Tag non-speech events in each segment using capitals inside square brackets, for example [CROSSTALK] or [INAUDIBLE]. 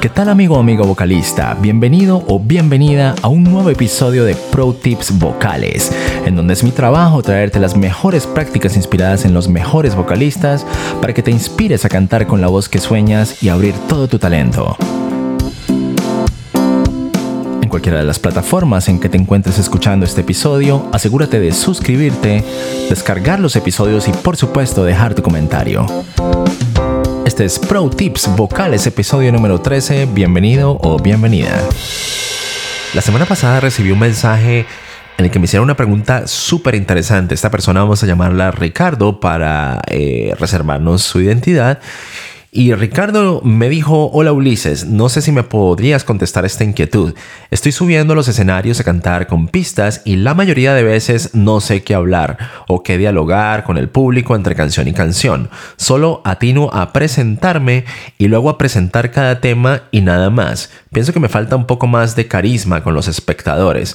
¿Qué tal amigo o amigo vocalista? Bienvenido o bienvenida a un nuevo episodio de Pro Tips Vocales, en donde es mi trabajo traerte las mejores prácticas inspiradas en los mejores vocalistas para que te inspires a cantar con la voz que sueñas y abrir todo tu talento en cualquiera de las plataformas en que te encuentres escuchando este episodio, asegúrate de suscribirte, descargar los episodios y por supuesto dejar tu comentario. Este es Pro Tips Vocales, episodio número 13. Bienvenido o bienvenida. La semana pasada recibí un mensaje en el que me hicieron una pregunta súper interesante. Esta persona vamos a llamarla Ricardo para eh, reservarnos su identidad. Y Ricardo me dijo, hola Ulises, no sé si me podrías contestar esta inquietud. Estoy subiendo los escenarios a cantar con pistas y la mayoría de veces no sé qué hablar o qué dialogar con el público entre canción y canción. Solo atino a presentarme y luego a presentar cada tema y nada más. Pienso que me falta un poco más de carisma con los espectadores.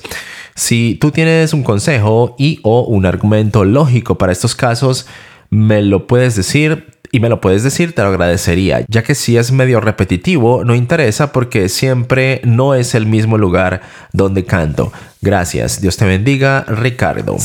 Si tú tienes un consejo y o un argumento lógico para estos casos, me lo puedes decir y me lo puedes decir, te lo agradecería, ya que si es medio repetitivo, no interesa porque siempre no es el mismo lugar donde canto. Gracias, Dios te bendiga, Ricardo.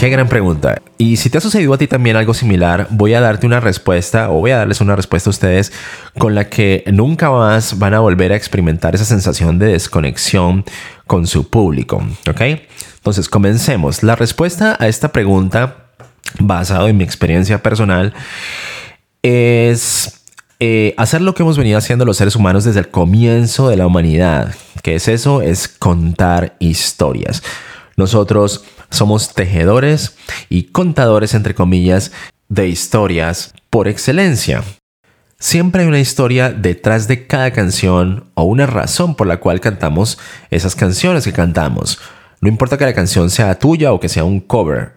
Qué gran pregunta. Y si te ha sucedido a ti también algo similar, voy a darte una respuesta o voy a darles una respuesta a ustedes con la que nunca más van a volver a experimentar esa sensación de desconexión con su público. ¿Ok? Entonces, comencemos. La respuesta a esta pregunta, basado en mi experiencia personal, es eh, hacer lo que hemos venido haciendo los seres humanos desde el comienzo de la humanidad. ¿Qué es eso? Es contar historias. Nosotros somos tejedores y contadores, entre comillas, de historias por excelencia. Siempre hay una historia detrás de cada canción o una razón por la cual cantamos esas canciones que cantamos. No importa que la canción sea tuya o que sea un cover,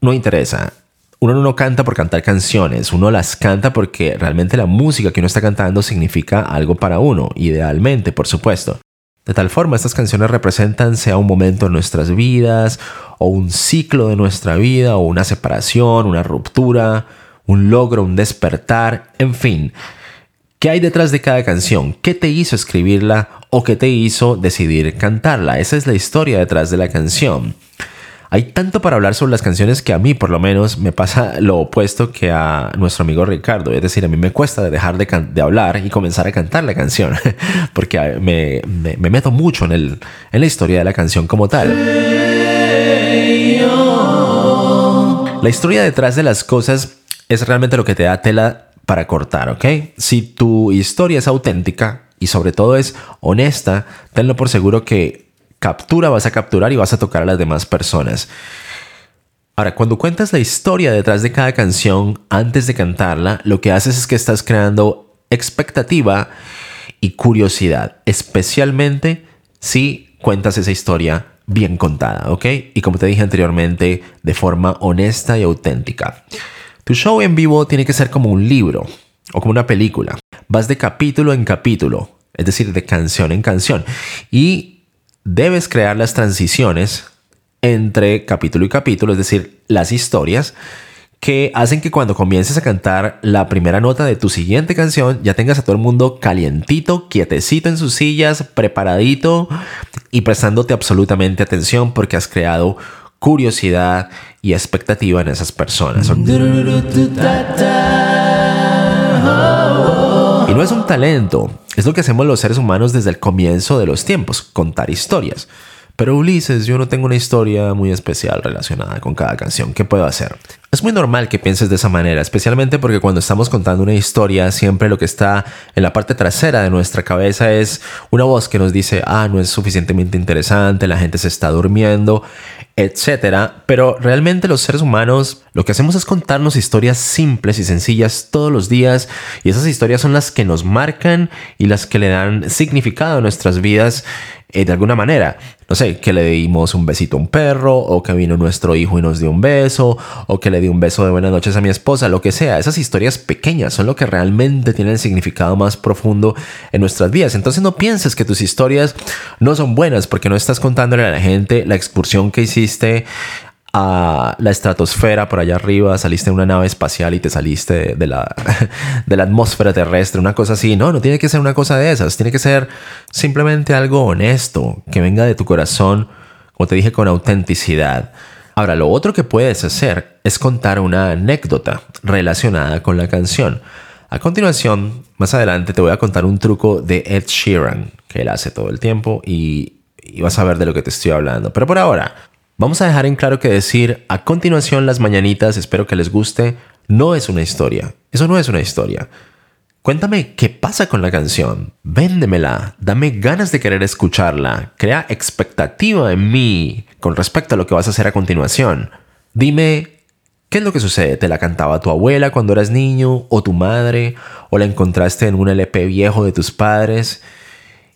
no interesa. Uno no canta por cantar canciones, uno las canta porque realmente la música que uno está cantando significa algo para uno, idealmente, por supuesto. De tal forma, estas canciones representan sea un momento en nuestras vidas, o un ciclo de nuestra vida, o una separación, una ruptura, un logro, un despertar, en fin. ¿Qué hay detrás de cada canción? ¿Qué te hizo escribirla o qué te hizo decidir cantarla? Esa es la historia detrás de la canción. Hay tanto para hablar sobre las canciones que a mí por lo menos me pasa lo opuesto que a nuestro amigo Ricardo. Es decir, a mí me cuesta dejar de, hablar y comenzar a cantar la canción. [LAUGHS] Porque me, meto mucho en, la historia de la canción como tal. La historia detrás de las cosas es realmente lo que te da tela para cortar, ¿ok? Si tu historia es auténtica y sobre todo es honesta, tenlo por seguro que captura, vas a capturar y vas a tocar a las demás personas. Ahora, cuando cuentas la historia detrás de cada canción antes de cantarla, lo que haces es que estás creando expectativa y curiosidad, especialmente si cuentas esa historia bien contada, ¿ok? Y como te dije anteriormente, de forma honesta y auténtica. Tu show en vivo tiene que ser como un libro o como una película. Vas de capítulo en capítulo, es decir, de canción en canción. Y debes crear las transiciones entre capítulo y capítulo, es decir, las historias que hacen que cuando comiences a cantar la primera nota de tu siguiente canción ya tengas a todo el mundo calientito, quietecito en sus sillas, preparadito y prestándote absolutamente atención porque has creado curiosidad y expectativa en esas personas. Y no es un talento, es lo que hacemos los seres humanos desde el comienzo de los tiempos, contar historias. Pero Ulises, yo no tengo una historia muy especial relacionada con cada canción. ¿Qué puedo hacer? Es muy normal que pienses de esa manera, especialmente porque cuando estamos contando una historia, siempre lo que está en la parte trasera de nuestra cabeza es una voz que nos dice, ah, no es suficientemente interesante, la gente se está durmiendo etcétera. Pero realmente los seres humanos lo que hacemos es contarnos historias simples y sencillas todos los días y esas historias son las que nos marcan y las que le dan significado a nuestras vidas eh, de alguna manera. No sé, que le dimos un besito a un perro o que vino nuestro hijo y nos dio un beso o que le le di un beso de buenas noches a mi esposa, lo que sea. Esas historias pequeñas son lo que realmente tienen el significado más profundo en nuestras vidas. Entonces no pienses que tus historias no son buenas porque no estás contándole a la gente la excursión que hiciste a la estratosfera por allá arriba, saliste en una nave espacial y te saliste de la, [LAUGHS] de la atmósfera terrestre, una cosa así. No, no tiene que ser una cosa de esas, tiene que ser simplemente algo honesto, que venga de tu corazón, como te dije, con autenticidad. Ahora, lo otro que puedes hacer es contar una anécdota relacionada con la canción. A continuación, más adelante te voy a contar un truco de Ed Sheeran, que él hace todo el tiempo y, vas a ver de lo que te estoy hablando. Pero por ahora, Vamos a dejar en claro que decir a continuación las mañanitas, espero que les guste, no es una historia. Eso no es una historia. Cuéntame qué pasa con la canción. Véndemela. Dame ganas de querer escucharla. Crea expectativa en mí con respecto a lo que vas a hacer a continuación. Dime, ¿qué es lo que sucede? ¿Te la cantaba tu abuela cuando eras niño? ¿O tu madre? ¿O la encontraste en un LP viejo de tus padres?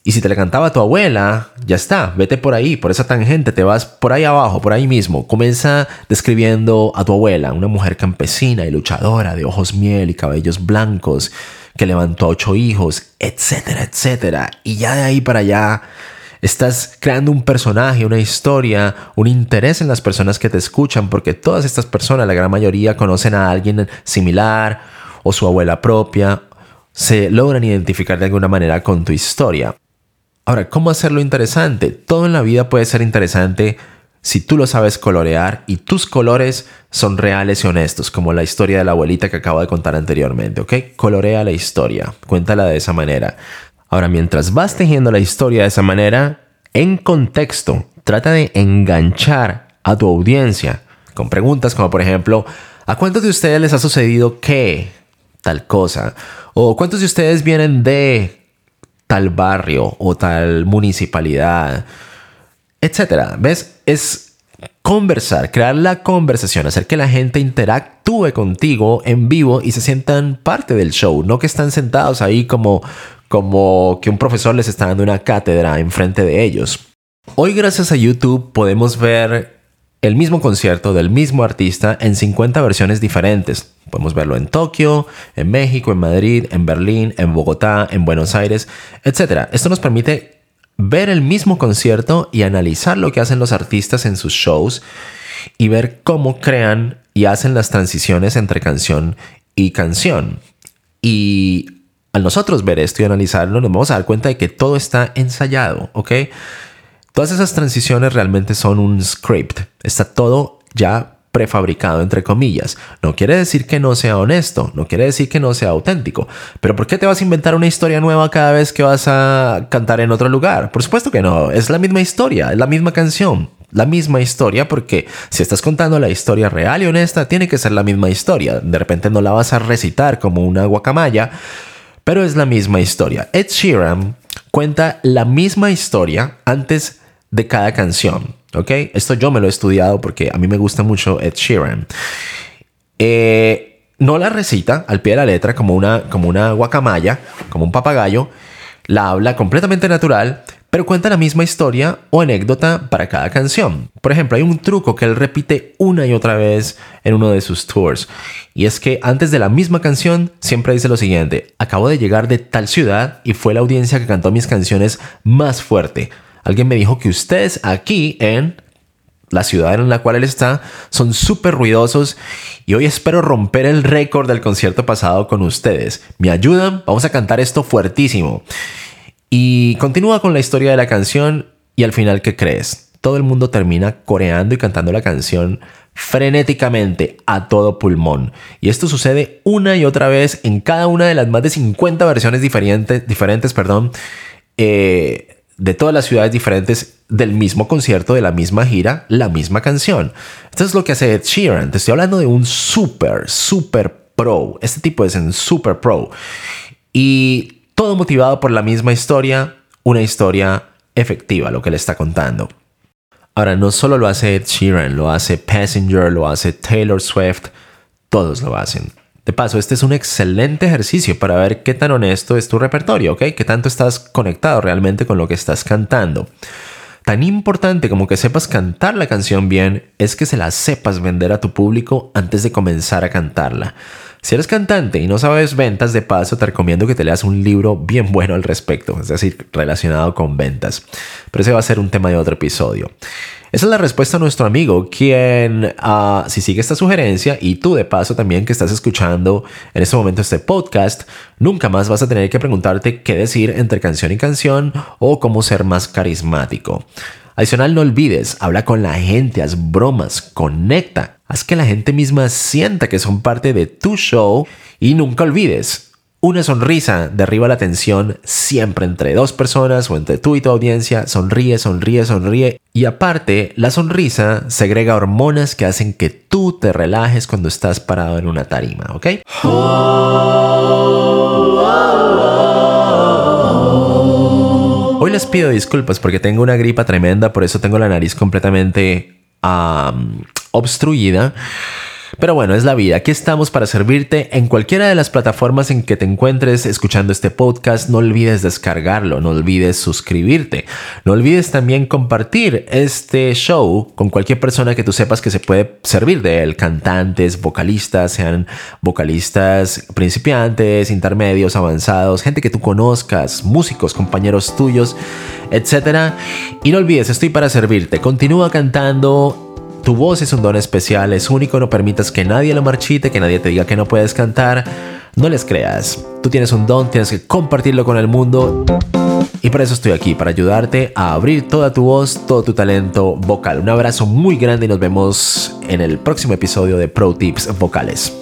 Y si te la cantaba tu abuela, ya está, vete por ahí, por esa tangente, te vas por ahí abajo, por ahí mismo. Comienza describiendo a tu abuela, una mujer campesina y luchadora, de ojos miel y cabellos blancos, que levantó a ocho hijos, etcétera, etcétera. Y ya de ahí para allá estás creando un personaje, una historia, un interés en las personas que te escuchan, porque todas estas personas, la gran mayoría, conocen a alguien similar o su abuela propia, se logran identificar de alguna manera con tu historia. Ahora, ¿cómo hacerlo interesante? Todo en la vida puede ser interesante si tú lo sabes colorear y tus colores son reales y honestos, como la historia de la abuelita que acabo de contar anteriormente, ¿ok? Colorea la historia, cuéntala de esa manera. Ahora, mientras vas tejiendo la historia de esa manera, en contexto, trata de enganchar a tu audiencia con preguntas como por ejemplo, ¿a cuántos de ustedes les ha sucedido qué? Tal cosa. O ¿cuántos de ustedes vienen de tal barrio o tal municipalidad, etcétera. ¿Ves? Es conversar, crear la conversación, hacer que la gente interactúe contigo en vivo y se sientan parte del show, no que están sentados ahí como como que un profesor les está dando una cátedra enfrente de ellos. Hoy gracias a YouTube podemos ver el mismo concierto del mismo artista en 50 versiones diferentes. Podemos verlo en Tokio, en México, en Madrid, en Berlín, en Bogotá, en Buenos Aires, etc. Esto nos permite ver el mismo concierto y analizar lo que hacen los artistas en sus shows y ver cómo crean y hacen las transiciones entre canción y canción. Y al nosotros ver esto y analizarlo, nos vamos a dar cuenta de que todo está ensayado, ¿ok? Todas esas transiciones realmente son un script. Está todo ya prefabricado, entre comillas. No quiere decir que no sea honesto, no quiere decir que no sea auténtico. Pero ¿por qué te vas a inventar una historia nueva cada vez que vas a cantar en otro lugar? Por supuesto que no, es la misma historia, es la misma canción. La misma historia porque si estás contando la historia real y honesta, tiene que ser la misma historia. De repente no la vas a recitar como una guacamaya, pero es la misma historia. Ed Sheeran cuenta la misma historia antes de cada canción. ¿Ok? Esto yo me lo he estudiado porque a mí me gusta mucho Ed Sheeran. Eh, no la recita al pie de la letra como una, como una guacamaya, como un papagayo. La habla completamente natural, pero cuenta la misma historia o anécdota para cada canción. Por ejemplo, hay un truco que él repite una y otra vez en uno de sus tours. Y es que antes de la misma canción siempre dice lo siguiente, acabo de llegar de tal ciudad y fue la audiencia que cantó mis canciones más fuerte. Alguien me dijo que ustedes aquí en la ciudad en la cual él está son súper ruidosos y hoy espero romper el récord del concierto pasado con ustedes. ¿Me ayudan? Vamos a cantar esto fuertísimo. Y continúa con la historia de la canción y al final, ¿qué crees? Todo el mundo termina coreando y cantando la canción frenéticamente a todo pulmón. Y esto sucede una y otra vez en cada una de las más de 50 versiones diferentes, diferentes perdón, eh, de todas las ciudades diferentes del mismo concierto, de la misma gira, la misma canción. Esto es lo que hace Ed Sheeran. Te estoy hablando de un super, super pro. Este tipo es un super pro. Y todo motivado por la misma historia, una historia efectiva, lo que le está contando. Ahora, no solo lo hace Ed Sheeran, lo hace Passenger, lo hace Taylor Swift, todos lo hacen. De paso, este es un excelente ejercicio para ver qué tan honesto es tu repertorio, ¿ok? Qué tanto estás conectado realmente con lo que estás cantando. Tan importante como que sepas cantar la canción bien es que se la sepas vender a tu público antes de comenzar a cantarla. Si eres cantante y no sabes ventas, de paso te recomiendo que te leas un libro bien bueno al respecto, es decir, relacionado con ventas. Pero ese va a ser un tema de otro episodio. Esa es la respuesta a nuestro amigo, quien, ah, si sigue esta sugerencia, y tú de paso también que estás escuchando en este momento este podcast, nunca más vas a tener que preguntarte qué decir entre canción y canción o cómo ser más carismático. Adicional, no olvides, habla con la gente, haz bromas, conecta, haz que la gente misma sienta que son parte de tu show y nunca olvides, una sonrisa derriba la tensión siempre entre dos personas o entre tú y tu audiencia. Sonríe, sonríe, sonríe. Y aparte, la sonrisa segrega hormonas que hacen que tú te relajes cuando estás parado en una tarima, ¿ok? Hoy les pido disculpas porque tengo una gripa tremenda, por eso tengo la nariz completamente obstruida. Pero bueno, es la vida. Aquí estamos para servirte en cualquiera de las plataformas en que te encuentres escuchando este podcast. No olvides descargarlo, no olvides suscribirte, no olvides también compartir este show con cualquier persona que tú sepas que se puede servir de él. Cantantes, vocalistas, sean vocalistas principiantes, intermedios, avanzados, gente que tú conozcas, músicos, compañeros tuyos, etc. Y no olvides, estoy para servirte. Continúa cantando tu voz es un don especial, es único, no permitas que nadie lo marchite, que nadie te diga que no puedes cantar. No les creas. Tú tienes un don, tienes que compartirlo con el mundo. Y por eso estoy aquí, para ayudarte a abrir toda tu voz, todo tu talento vocal. Un abrazo muy grande y nos vemos en el próximo episodio de Pro Tips Vocales.